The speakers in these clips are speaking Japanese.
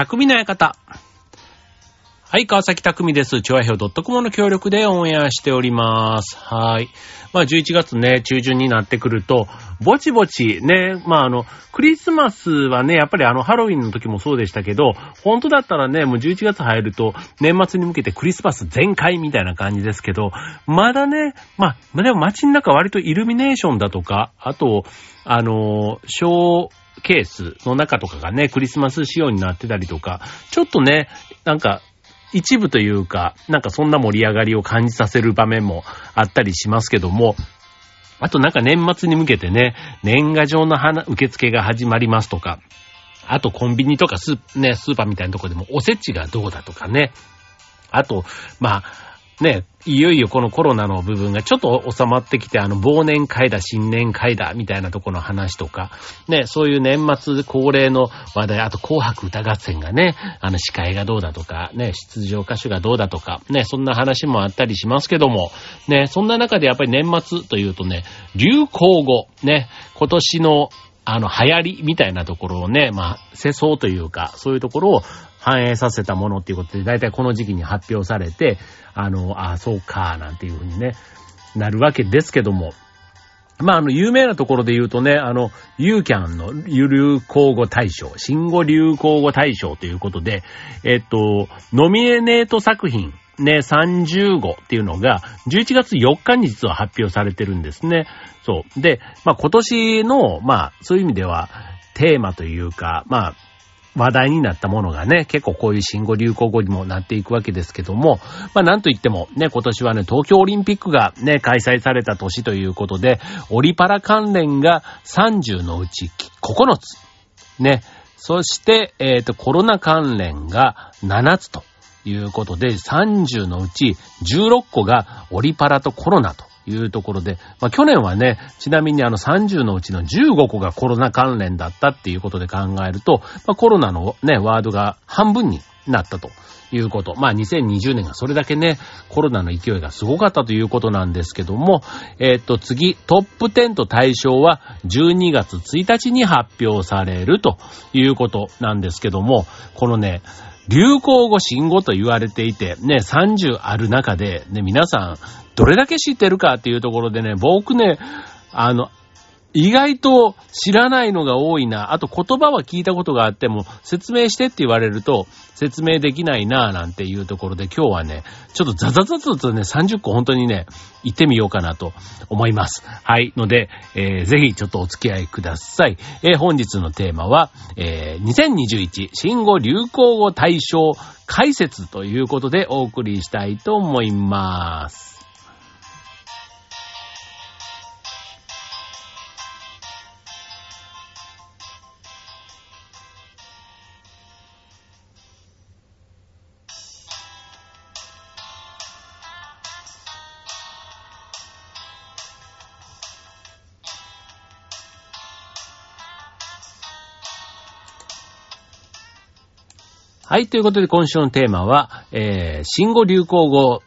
匠の館。はい、川崎匠です。調和表 .com の協力でオンエアしております。はい。まあ、11月ね、中旬になってくると、ぼちぼちね、まあ、あの、クリスマスはね、やっぱりあの、ハロウィンの時もそうでしたけど、本当だったらね、もう11月入ると、年末に向けてクリスマス全開みたいな感じですけど、まだね、まあ、でも街の中割とイルミネーションだとか、あと、あの、ショー、ケースの中とかがね、クリスマス仕様になってたりとか、ちょっとね、なんか、一部というか、なんかそんな盛り上がりを感じさせる場面もあったりしますけども、あとなんか年末に向けてね、年賀状の花受付が始まりますとか、あとコンビニとかスー,、ね、スーパーみたいなとこでもおせちがどうだとかね、あと、まあ、ね、いよいよこのコロナの部分がちょっと収まってきて、あの、忘年会だ、新年会だ、みたいなとこの話とか、ね、そういう年末恒例の話題、あと紅白歌合戦がね、あの、司会がどうだとか、ね、出場歌手がどうだとか、ね、そんな話もあったりしますけども、ね、そんな中でやっぱり年末というとね、流行語、ね、今年のあの、流行りみたいなところをね、まあ、世相というか、そういうところを反映させたものっていうことで、だいたいこの時期に発表されて、あの、あそうか、なんていうふうにね、なるわけですけども。まあ、あの、有名なところで言うとね、あの、ユーキャンの流行語大賞、新語流行語大賞ということで、えっと、ノミネート作品、ね、30号っていうのが、11月4日に実は発表されてるんですね。そう。で、まあ今年の、まあそういう意味では、テーマというか、まあ、話題になったものがね、結構こういう新語・流行語にもなっていくわけですけども、まあなんといってもね、今年はね、東京オリンピックがね、開催された年ということで、オリパラ関連が30のうち9つ。ね。そして、えっ、と、コロナ関連が7つとということで、30のうち16個がオリパラとコロナというところで、まあ去年はね、ちなみにあの30のうちの15個がコロナ関連だったっていうことで考えると、まあコロナのね、ワードが半分になったということ。まあ2020年がそれだけね、コロナの勢いがすごかったということなんですけども、えっ、と次、トップ10と対象は12月1日に発表されるということなんですけども、このね、流行語、新語と言われていて、ね、30ある中で、ね、皆さん、どれだけ知ってるかっていうところでね、僕ね、あの、意外と知らないのが多いな。あと言葉は聞いたことがあっても、説明してって言われると、説明できないなぁなんていうところで、今日はね、ちょっとザザザザとね、30個本当にね、行ってみようかなと思います。はい。ので、えー、ぜひちょっとお付き合いください。えー、本日のテーマは、えー、2021新語・流行語大賞解説ということでお送りしたいと思います。はい、ということで今週のテーマは、えー、新語・流行語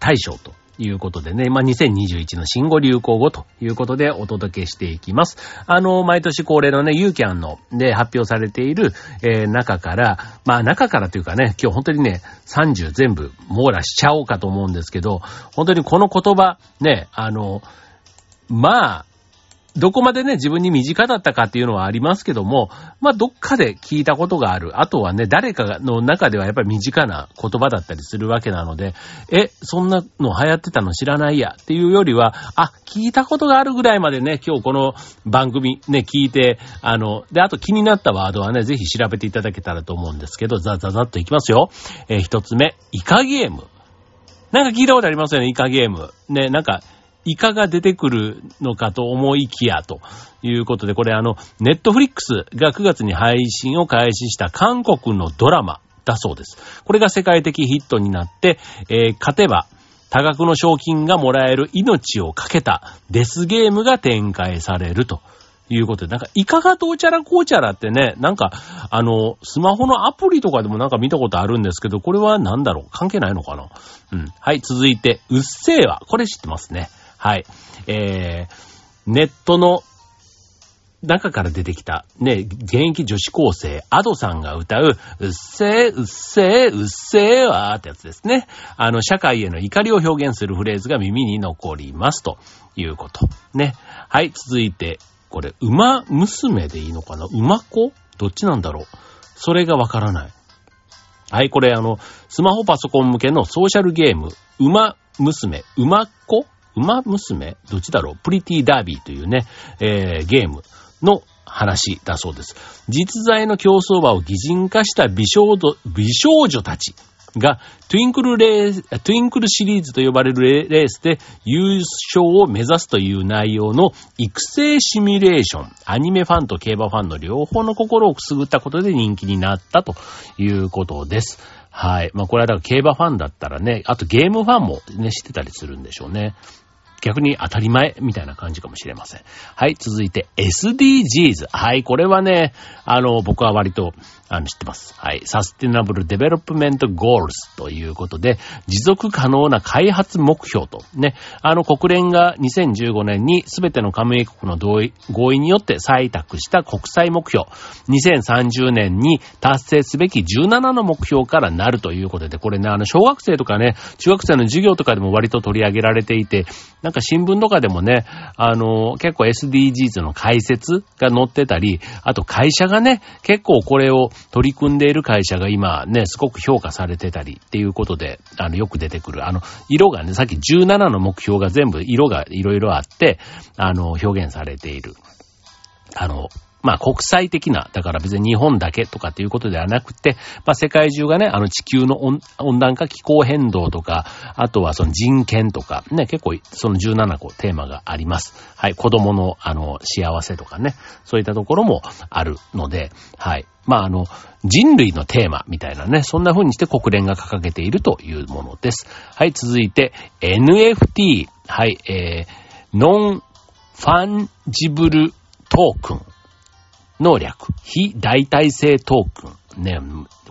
大賞ということでね、まあ、2021の新語・流行語ということでお届けしていきます。あの、毎年恒例のね、ユーキャンので発表されている、えー、中から、まあ、中からというかね、今日本当にね、30全部網羅しちゃおうかと思うんですけど、本当にこの言葉、ね、あの、まあ、どこまでね、自分に身近だったかっていうのはありますけども、まあ、どっかで聞いたことがある。あとはね、誰かの中ではやっぱり身近な言葉だったりするわけなので、え、そんなの流行ってたの知らないやっていうよりは、あ、聞いたことがあるぐらいまでね、今日この番組ね、聞いて、あの、で、あと気になったワードはね、ぜひ調べていただけたらと思うんですけど、ザザザっといきますよ。えー一つ目、イカゲーム。なんか聞いたことありますよね、イカゲーム。ね、なんか、イカが出てくるのかと思いきや、ということで、これあの、ネットフリックスが9月に配信を開始した韓国のドラマだそうです。これが世界的ヒットになって、えー勝てば、多額の賞金がもらえる命をかけたデスゲームが展開されるということで、なんか、イカがどうちゃらこうちゃらってね、なんか、あの、スマホのアプリとかでもなんか見たことあるんですけど、これは何だろう？関係ないのかな？うん。はい、続いて、うっせぇわ。これ知ってますね。はい。えー、ネットの中から出てきた、ね、現役女子高生、アドさんが歌う、うっせー、うっせー、うっせーわーってやつですね。あの、社会への怒りを表現するフレーズが耳に残りますということ。ね。はい、続いて、これ、馬娘でいいのかな？馬子？どっちなんだろう？それがわからない。はい、これあの、スマホパソコン向けのソーシャルゲーム、馬娘、馬子？馬娘？どっちだろう？プリティダービーというね、えー、ゲームの話だそうです。実在の競走馬を擬人化した美少女、美少女たちが、トゥインクルレース、トゥインクルシリーズと呼ばれるレースで優勝を目指すという内容の育成シミュレーション。アニメファンと競馬ファンの両方の心をくすぐったことで人気になったということです。はい。まあこれはだから競馬ファンだったらね、あとゲームファンもね、知ってたりするんでしょうね。逆に当たり前みたいな感じかもしれません。はい、続いて SDGs。はい、これはね、あの、僕は割と、あの、知ってます？はい。 Sustainable Development Goals ということで、持続可能な開発目標と、ね、あの国連が2015年に全ての加盟国の同意、合意によって採択した国際目標、2030年に達成すべき17の目標からなるということで、これね、あの、小学生とかね、中学生の授業とかでも割と取り上げられていて、なんか新聞とかでもね、あの、結構 SDGs の解説が載ってたり、あと会社がね、結構これを取り組んでいる会社が今ね、すごく評価されてたりっていうことで、あの、よく出てくる。あの、色がね、さっき17の目標が全部色がいろいろあって、あの、表現されている。あの、まあ国際的な、だから別に日本だけとかっていうことではなくて、まあ世界中がね、あの地球の温暖化気候変動とか、あとはその人権とか、ね、結構その17個テーマがあります。はい、子供のあの幸せとかね、そういったところもあるので、はい。まああの、人類のテーマみたいなね、そんな風にして国連が掲げているというものです。はい、続いて NFT。はい、えー、 Non-Fungible Token。の略。非代替性トークン。ね、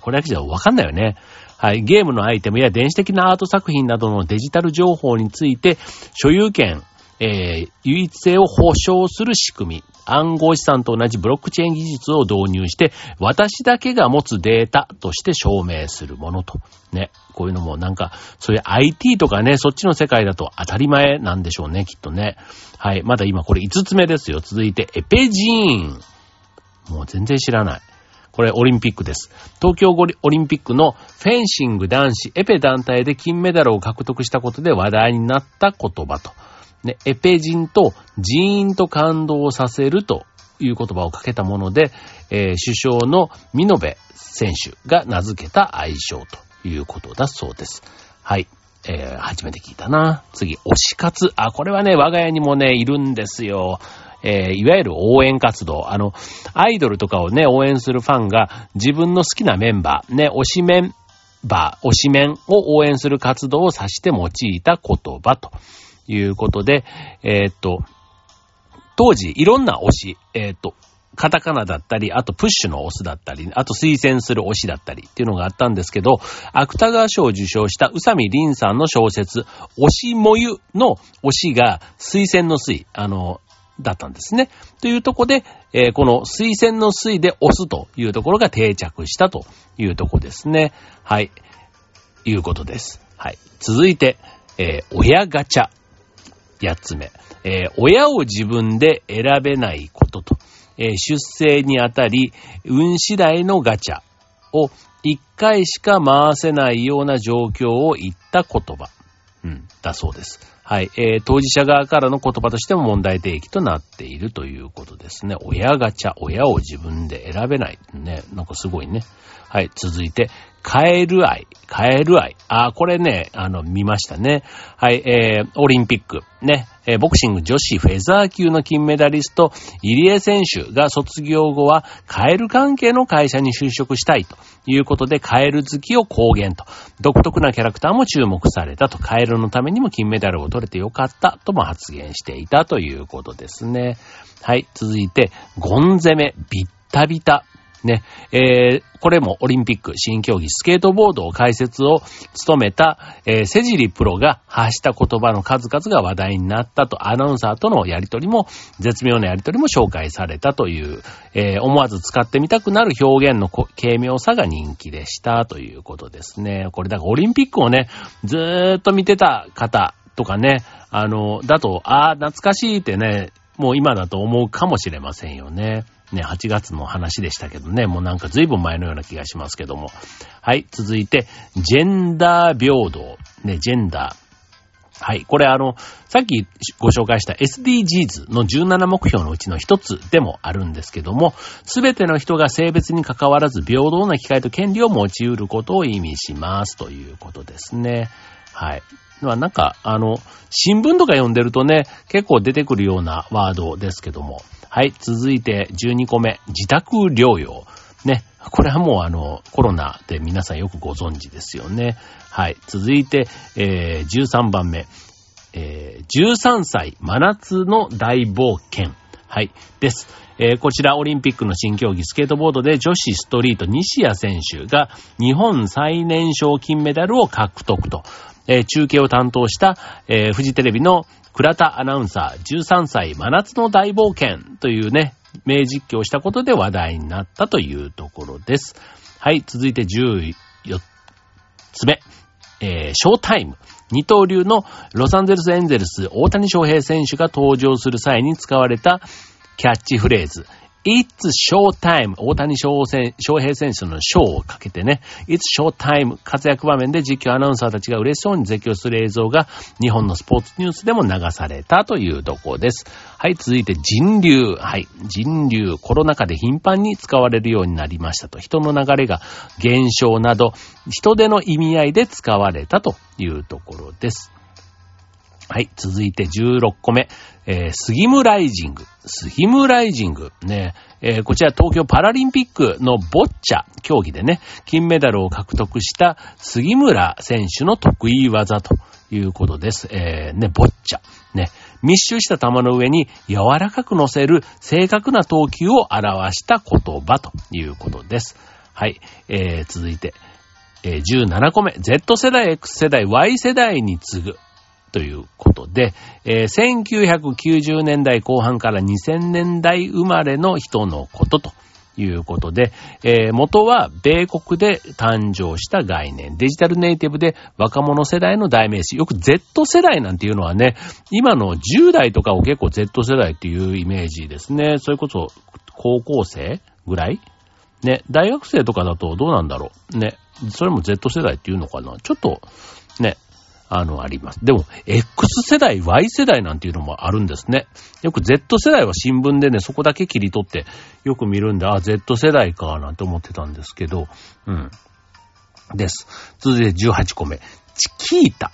これだけじゃわかんないよね。はい。ゲームのアイテムや電子的なアート作品などのデジタル情報について、所有権、えー、唯一性を保証する仕組み。暗号資産と同じブロックチェーン技術を導入して、私だけが持つデータとして証明するものと。ね。こういうのもなんか、そういう IT とかね、そっちの世界だと当たり前なんでしょうね、きっとね。はい。まだ今これ5つ目ですよ。続いて、エペジーン。もう全然知らない。これオリンピックです。東京オリンピックのフェンシング男子エペ団体で金メダルを獲得したことで話題になった言葉と。ね、エペ人と人員と感動させるという言葉をかけたもので、えー、首相のミノベ選手が名付けた愛称ということだそうです。はい。えー、初めて聞いたな。次、推し活。あ、これはね、我が家にもね、いるんですよ。えー、いわゆる応援活動。あの、アイドルとかをね、応援するファンが自分の好きなメンバー、ね、推しメンバー、推しメンを応援する活動を指して用いた言葉ということで、えー、っと、当時いろんな推し、えー、っと、カタカナだったり、あとプッシュのオスだったり、あと推薦する推しだったりっていうのがあったんですけど、芥川賞を受賞した宇佐美凛さんの小説、推しもゆの推しが推薦の推、あの、だったんですね。というとこで、えー、この推薦の推で押すというところが定着したというとこですね。はい。いうことです。はい。続いて、えー、親ガチャ。八つ目。えー、親を自分で選べないことと、えー、出生にあたり、運次第のガチャを一回しか回せないような状況を言った言葉。うん、だそうです。はい。えー、当事者側からの言葉としても問題提起となっているということですね。親ガチャ、親を自分で選べない。ね。なんかすごいね。はい。続いて、カエル愛。カエル愛。あ、これね、あの、見ましたね。はい。えー、オリンピック。ね。えー、ボクシング女子フェザー級の金メダリスト、入江選手が卒業後はカエル関係の会社に就職したいということで、カエル好きを公言と。独特なキャラクターも注目されたと。カエルのためにも金メダルを取れてよかったとも発言していたということですね。はい。続いて、ゴン攻め、ビッタビタ。ね、えー、これもオリンピック新競技スケートボードを解説を務めた、えー、セジリプロが発した言葉の数々が話題になったと、アナウンサーとのやりとりも、絶妙なやりとりも紹介されたという、えー、思わず使ってみたくなる表現の軽妙さが人気でしたということですね。これだからオリンピックをね、ずーっと見てた方とかね、あの、だと、ああ、懐かしいってね、もう今だと思うかもしれませんよね。ね、8月の話でしたけどね、もうなんか随分前のような気がしますけども。はい、続いて、ジェンダー平等。ね、ジェンダー。はい。これあの、さっきご紹介した SDGs の17目標のうちの一つでもあるんですけども、すべての人が性別に関わらず平等な機会と権利を持ち得ることを意味しますということですね。はい。まあなんか、あの、新聞とか読んでるとね、結構出てくるようなワードですけども。はい、続いて12個目、自宅療養。ね、これはもうあの、コロナで皆さんよくご存知ですよね。はい、続いて、えー、13番目、えー、13歳真夏の大冒険。はい、です。えー、こちらオリンピックの新競技スケートボードで女子ストリート西谷選手が日本最年少金メダルを獲得と。えー、中継を担当した、えー、フジテレビの倉田アナウンサー、13歳真夏の大冒険というね、名実況をしたことで話題になったというところです。はい、続いて14つ目。えー、ショータイム。二刀流のロサンゼルスエンゼルス大谷翔平選手が登場する際に使われたキャッチフレーズ。It's Showtime 大谷翔平選手のショーをかけてね、It's Showtime 活躍場面で実況アナウンサーたちが嬉しそうに絶叫する映像が日本のスポーツニュースでも流されたというとこです。はい、続いて人流。はい、人流。コロナ禍で頻繁に使われるようになりましたと。人の流れが減少など、人手の意味合いで使われたというところです。はい、続いて16個目。えー、スギムライジング。スギムライジング。ね、えー、こちら東京パラリンピックのボッチャ競技でね、金メダルを獲得した杉村選手の得意技ということです。えー、ね、ボッチャ。ね、密集した球の上に柔らかく乗せる正確な投球を表した言葉ということです。はい、えー、続いて、え、17個目。Z 世代、X 世代、Y 世代に次ぐ。ということで、えー、1990年代後半から2000年代生まれの人のことということで、えー、元は米国で誕生した概念、デジタルネイティブで若者世代の代名詞、よく Z 世代なんていうのはね、今の10代とかを結構 Z 世代っていうイメージですね。それこそ高校生ぐらい？ね、大学生とかだとどうなんだろう？ね。それも Z 世代っていうのかな？ちょっと、あの、あります。でも、X 世代、Y 世代なんていうのもあるんですね。よく Z 世代は新聞でね、そこだけ切り取ってよく見るんで、あ、Z 世代か、なんて思ってたんですけど、うん。です。続いて18個目。チキータ。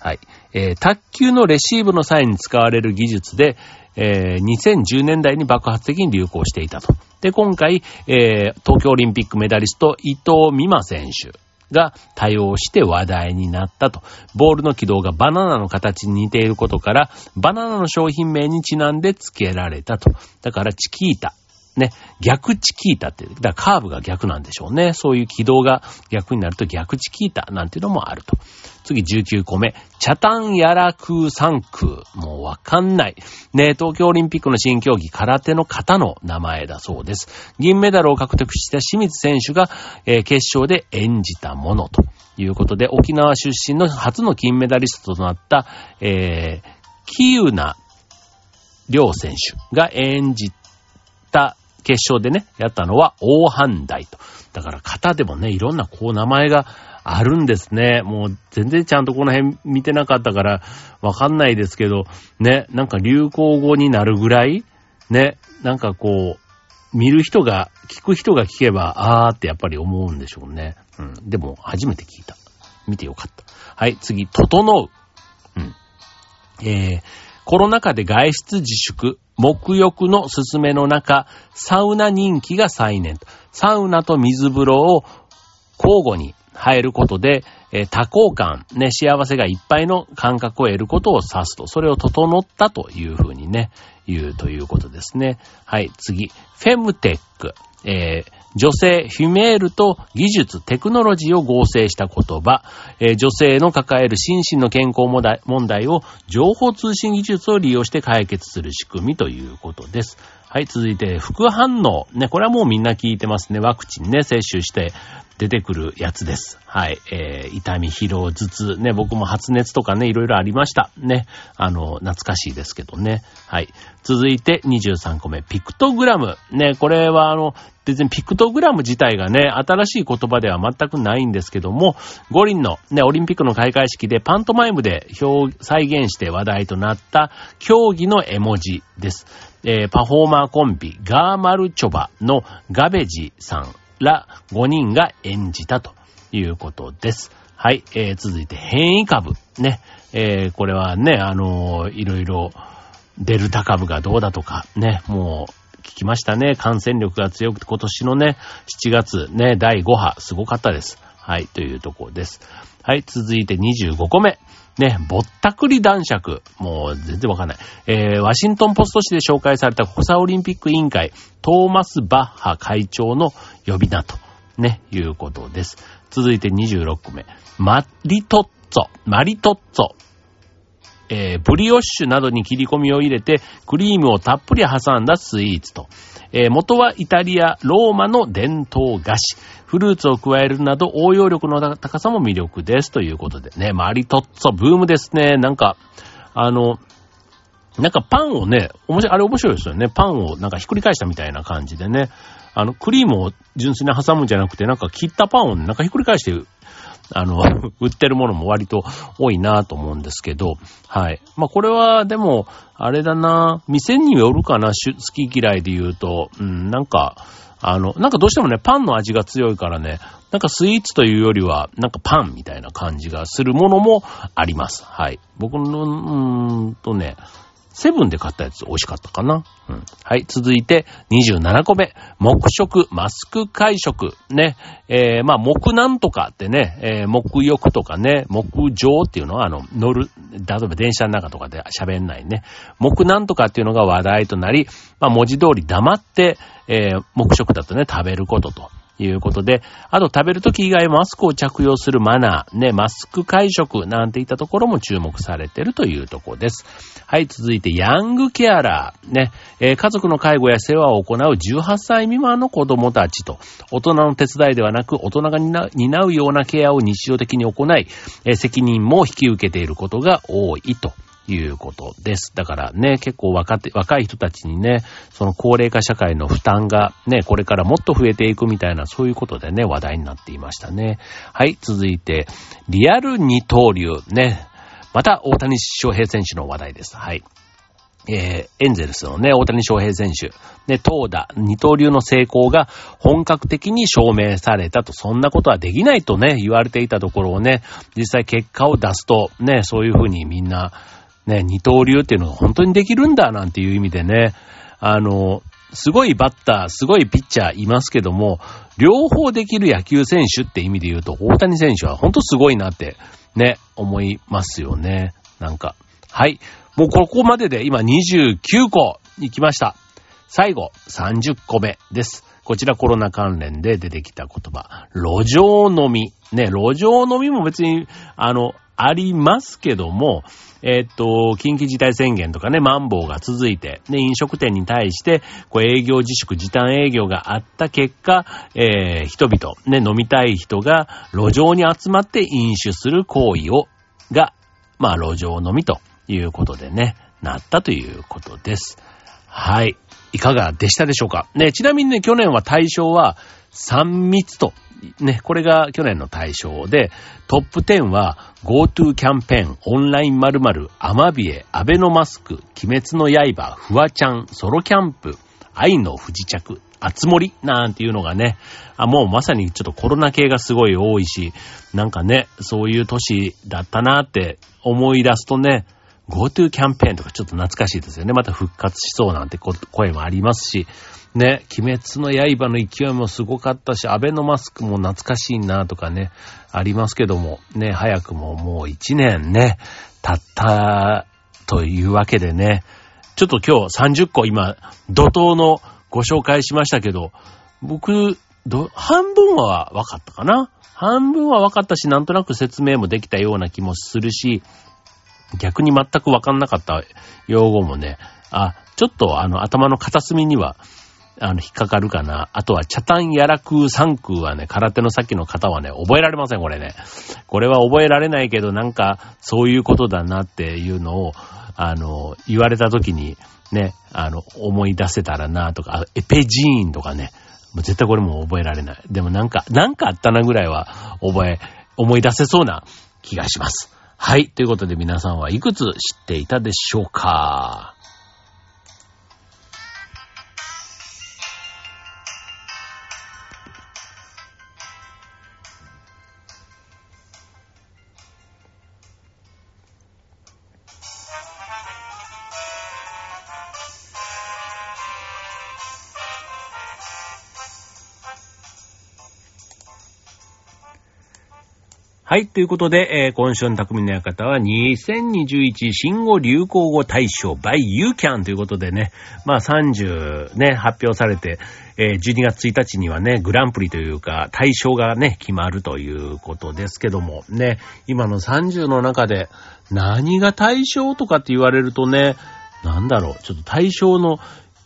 はい。えー、卓球のレシーブの際に使われる技術で、えー、2010年代に爆発的に流行していたと。で、今回、えー、東京オリンピックメダリスト、伊藤美誠選手。が多用して話題になったと。ボールの軌道がバナナの形に似ていることから、バナナの商品名にちなんで付けられたと。だからチキータ。ね、逆チキータって、だからカーブが逆なんでしょうね。そういう軌道が逆になると逆チキータなんていうのもあると。次19個目。チャタンヤラクーサンクー。もうわかんない。ね、東京オリンピックの新競技空手の型の名前だそうです。銀メダルを獲得した清水選手が、えー、決勝で演じたものということで、沖縄出身の初の金メダリストとなった、えー、キユナ両選手が演じた決勝でね、やったのは大阪大と。だから型でもね、いろんなこう名前があるんですね。もう全然ちゃんとこの辺見てなかったからわかんないですけど、ね、なんか流行語になるぐらい、ね、なんかこう、見る人が、聞く人が聞けば、あーってやっぱり思うんでしょうね。うん。でも、初めて聞いた。見てよかった。はい、次、整う。うん。えー、コロナ禍で外出自粛、沐浴のすすめの中、サウナ人気が再燃。サウナと水風呂を交互に入ることで、えー、多幸感、ね、幸せがいっぱいの感覚を得ることを指すと、それを整ったというふうにね、言うということですね。はい、次。フェムテック。えー、女性、フィメールと技術、テクノロジーを合成した言葉、えー、女性の抱える心身の健康問題問題を情報通信技術を利用して解決する仕組みということです。はい、続いて、副反応。ね、これはもうみんな聞いてますね。ワクチンね、接種して出てくるやつです。はい、えー、痛み、疲労、頭痛。ね、僕も発熱とかね、いろいろありました。ね、あの、懐かしいですけどね。はい。続いて23個目、ピクトグラム。ね、これはあの、別にピクトグラム自体がね、新しい言葉では全くないんですけども、五輪のね、オリンピックの開会式でパントマイムで表、再現して話題となった競技の絵文字です。えー、パフォーマーコンビ、ガーマルチョバのガベジさんら5人が演じたということです。はい、えー、続いて変異株。ね、えー、これはね、あのー、いろいろデルタ株がどうだとか、ね、もう、聞きましたね。感染力が強くて今年のね、7月ね、第5波、すごかったです。はい、というところです。はい、続いて25個目。ね、ぼったくり男爵。もう全然わかんない。えー、ワシントンポスト紙で紹介されたコサオリンピック委員会、トーマス・バッハ会長の呼び名と、ね、いうことです。続いて26個目。マリトッツォ。マリトッツォ。えー、ブリオッシュなどに切り込みを入れて、クリームをたっぷり挟んだスイーツと。えー、元はイタリア、ローマの伝統菓子。フルーツを加えるなど応用力の高さも魅力です。ということでね、マリトッツォ、ブームですね。なんか、あの、なんかパンをね、面白い、あれ面白いですよね。パンをなんかひっくり返したみたいな感じでね。あの、クリームを純粋に挟むんじゃなくて、なんか切ったパンを、なんかひっくり返してあの、売ってるものも割と多いなと思うんですけど、はい。まあ、これはでも、あれだな、店によるかな、好き嫌いで言うと、うん、なんか、あの、なんかどうしてもね、パンの味が強いからね、なんかスイーツというよりは、なんかパンみたいな感じがするものもあります。はい。僕の、うーんとね、セブンで買ったやつ美味しかったかな。うん。はい。続いて、27個目。木食、マスク会食。ね。えー、まあ、木なんとかってね、えー、木浴とかね、木上っていうの？は、あの、乗る、例えば電車の中とかで喋んないね。木なんとかっていうのが話題となり、まあ、文字通り黙って、えー、木食だとね、食べることと。いうことで、あと食べるとき以外マスクを着用するマナー、ね、マスク会食なんていったところも注目されているというところです。はい、続いてヤングケアラー、ね、えー、家族の介護や世話を行う18歳未満の子供たちと、大人の手伝いではなく大人が担うようなケアを日常的に行い、えー、責任も引き受けていることが多いと。いうことです。だからね、結構若手、若い人たちにね、その高齢化社会の負担がね、これからもっと増えていくみたいな、そういうことでね、話題になっていましたね。はい、続いて、リアル二刀流ね。また、大谷翔平選手の話題です。はい。えー、エンゼルスのね、大谷翔平選手、ね、投打、二刀流の成功が本格的に証明されたと、そんなことはできないとね、言われていたところをね、実際結果を出すと、ね、そういうふうにみんな、ね、二刀流っていうのが本当にできるんだなんていう意味でね、あの、すごいバッター、すごいピッチャーいますけども、両方できる野球選手って意味で言うと、大谷選手は本当すごいなって、ね、思いますよね。なんか。はい。もうここまでで今29個行きました。最後、30個目です。こちらコロナ関連で出てきた言葉。路上飲み。ね、路上飲みも別に、あの、ありますけども、え、っと、緊急事態宣言とかね、マンボウが続いて、ね、飲食店に対して、こう営業自粛、時短営業があった結果、えー、人々、ね、飲みたい人が路上に集まって飲酒する行為を、が、まあ、路上飲みということでね、なったということです。はい。いかがでしたでしょうか？ね、ちなみにね、去年は対象は3密とね、これが去年の対象で、トップ10は GoTo キャンペーン、オンライン〇〇、アマビエ、アベノマスク、鬼滅の刃、フワちゃん、ソロキャンプ、愛の不時着、あつ森なんていうのがね、あ、もうまさにちょっとコロナ系がすごい多いし、なんかね、そういう年だったなって思い出すとね、GoTo キャンペーンとかちょっと懐かしいですよね。また復活しそうなんて声もありますし、ね、鬼滅の刃の勢いもすごかったし、アベノマスクも懐かしいなとかね、ありますけども、ね、早くももう一年ね、経ったというわけでね、ちょっと今日30個今、怒涛のご紹介しましたけど、僕、ど、半分は分かったかな？半分は分かったし、なんとなく説明もできたような気もするし、逆に全く分かんなかった用語もね、あ、ちょっとあの頭の片隅には、あの、引っかかるかな。あとは、チャタンヤラクーサンクーはね、空手の先の方はね、覚えられません、これね。これは覚えられないけど、なんか、そういうことだなっていうのを、あの、言われた時に、ね、あの、思い出せたらなとか、エペジーンとかね、もう絶対これも覚えられない。でもなんか、なんかあったなぐらいは覚え、思い出せそうな気がします。はい。ということで皆さんはいくつ知っていたでしょうか？はい。ということで、えー、今週の匠の館は2021新語・流行語大賞 by YouCan ということでね、まあ30ね、発表されて、えー、12月1日にはね、グランプリというか、大賞がね、決まるということですけども、ね、今の30の中で何が大賞とかって言われるとね、なんだろう、ちょっと大賞の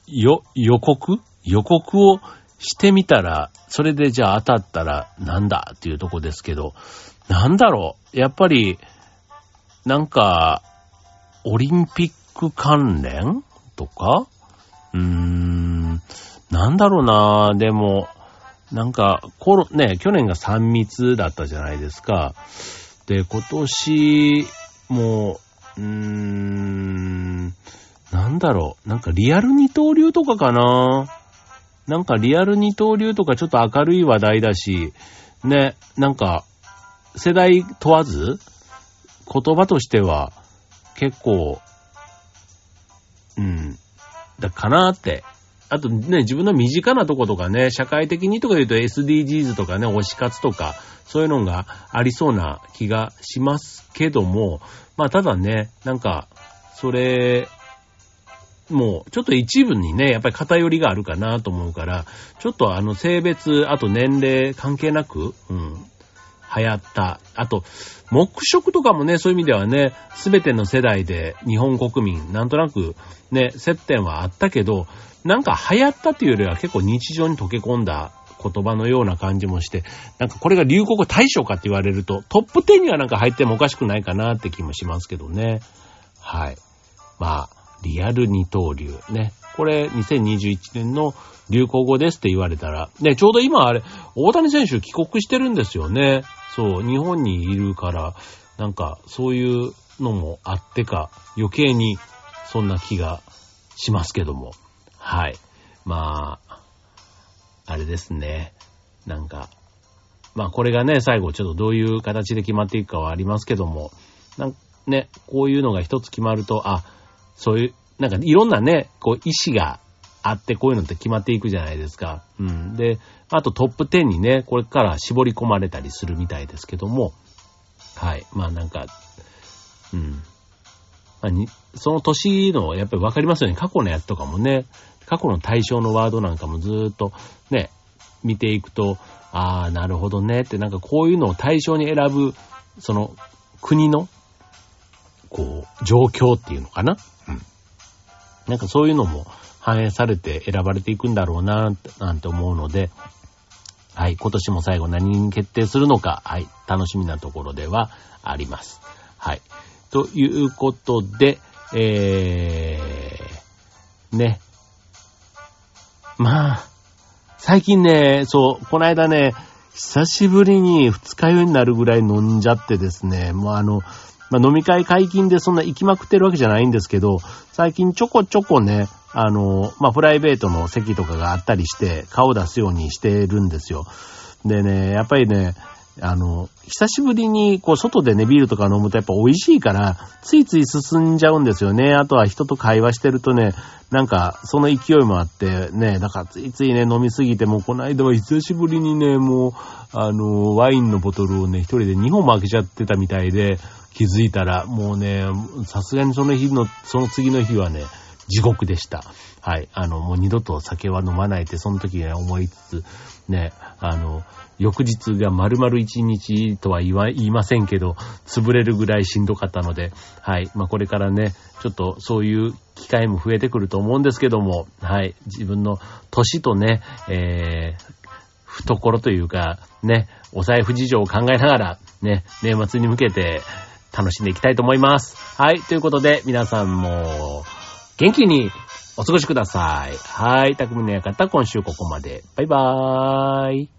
よ、予告？予告をしてみたら、それでじゃあ当たったらなんだっていうとこですけど、なんだろう。やっぱり、なんか、オリンピック関連とか？うーん、なんだろうなでも、なんか、コロ、ね、去年が3密だったじゃないですか。で、今年も、うーん、なんだろう。なんかリアル二刀流とかかななんかリアル二刀流とかちょっと明るい話題だし、ね、なんか、世代問わず、言葉としては結構、うん、だかなって。あとね、自分の身近なとことかね、社会的にとか言うと SDGs とかね、推し活とか、そういうのがありそうな気がしますけども、まあただね、なんか、それ、もう、ちょっと一部にね、やっぱり偏りがあるかなと思うから、ちょっとあの性別、あと年齢関係なく、うん、流行った。あと、黙食とかもね、そういう意味ではね、すべての世代で日本国民、なんとなくね、接点はあったけど、なんか流行ったっていうよりは結構日常に溶け込んだ言葉のような感じもして、なんかこれが流行語大賞かって言われると、トップ10にはなんか入ってもおかしくないかなって気もしますけどね。はい。まあ、リアル二刀流ね。これ2021年の流行語ですって言われたら、ね、ちょうど今あれ、大谷選手帰国してるんですよね。そう、日本にいるから、なんか、そういうのもあってか、余計に、そんな気がしますけども。はい。まあ、あれですね。なんか、まあこれがね、最後ちょっとどういう形で決まっていくかはありますけども、なんね、こういうのが一つ決まると、あ、そういう、なんかいろんなね、こう意思があってこういうのって決まっていくじゃないですか。うん。で、あとトップ10にね、これから絞り込まれたりするみたいですけども、はい。まあなんか、うん。まあ、にその年の、やっぱりわかりますよね。過去のやつとかもね、過去の対象のワードなんかもずーっとね、見ていくと、ああ、なるほどねって、なんかこういうのを対象に選ぶ、その国の、こう、状況っていうのかな。うん。なんかそういうのも反映されて選ばれていくんだろうな、なんて思うので、はい、今年も最後何に決定するのか、はい、楽しみなところではあります。はい。ということで、えー、ね。まあ、最近ね、そう、この間ね、久しぶりに二日酔いになるぐらい飲んじゃってですね、もうあの、まあ、飲み会解禁でそんな行きまくってるわけじゃないんですけど、最近ちょこちょこね、あの、まあ、プライベートの席とかがあったりして、顔出すようにしてるんですよ。でね、やっぱりね、あの、久しぶりに、こう、外でね、ビールとか飲むとやっぱ美味しいから、ついつい進んじゃうんですよね。あとは人と会話してるとね、なんか、その勢いもあって、ね、だからついついね、飲みすぎて、もうこの間は久しぶりにね、もう、あの、ワインのボトルをね、一人で2本も開けちゃってたみたいで、気づいたら、もうね、さすがにその日の、その次の日はね、地獄でした。はい。あの、もう二度と酒は飲まないってその時に思いつつ、ね、あの、翌日が丸々一日とは言わ、言いませんけど、潰れるぐらいしんどかったので、はい。まあ、これからね、ちょっとそういう機会も増えてくると思うんですけども、はい。自分の年とね、えー、懐というか、ね、お財布事情を考えながら、ね、年末に向けて楽しんでいきたいと思います。はい。ということで、皆さんも、元気にお過ごしください。はい。匠の館、今週ここまで。バイバーイ。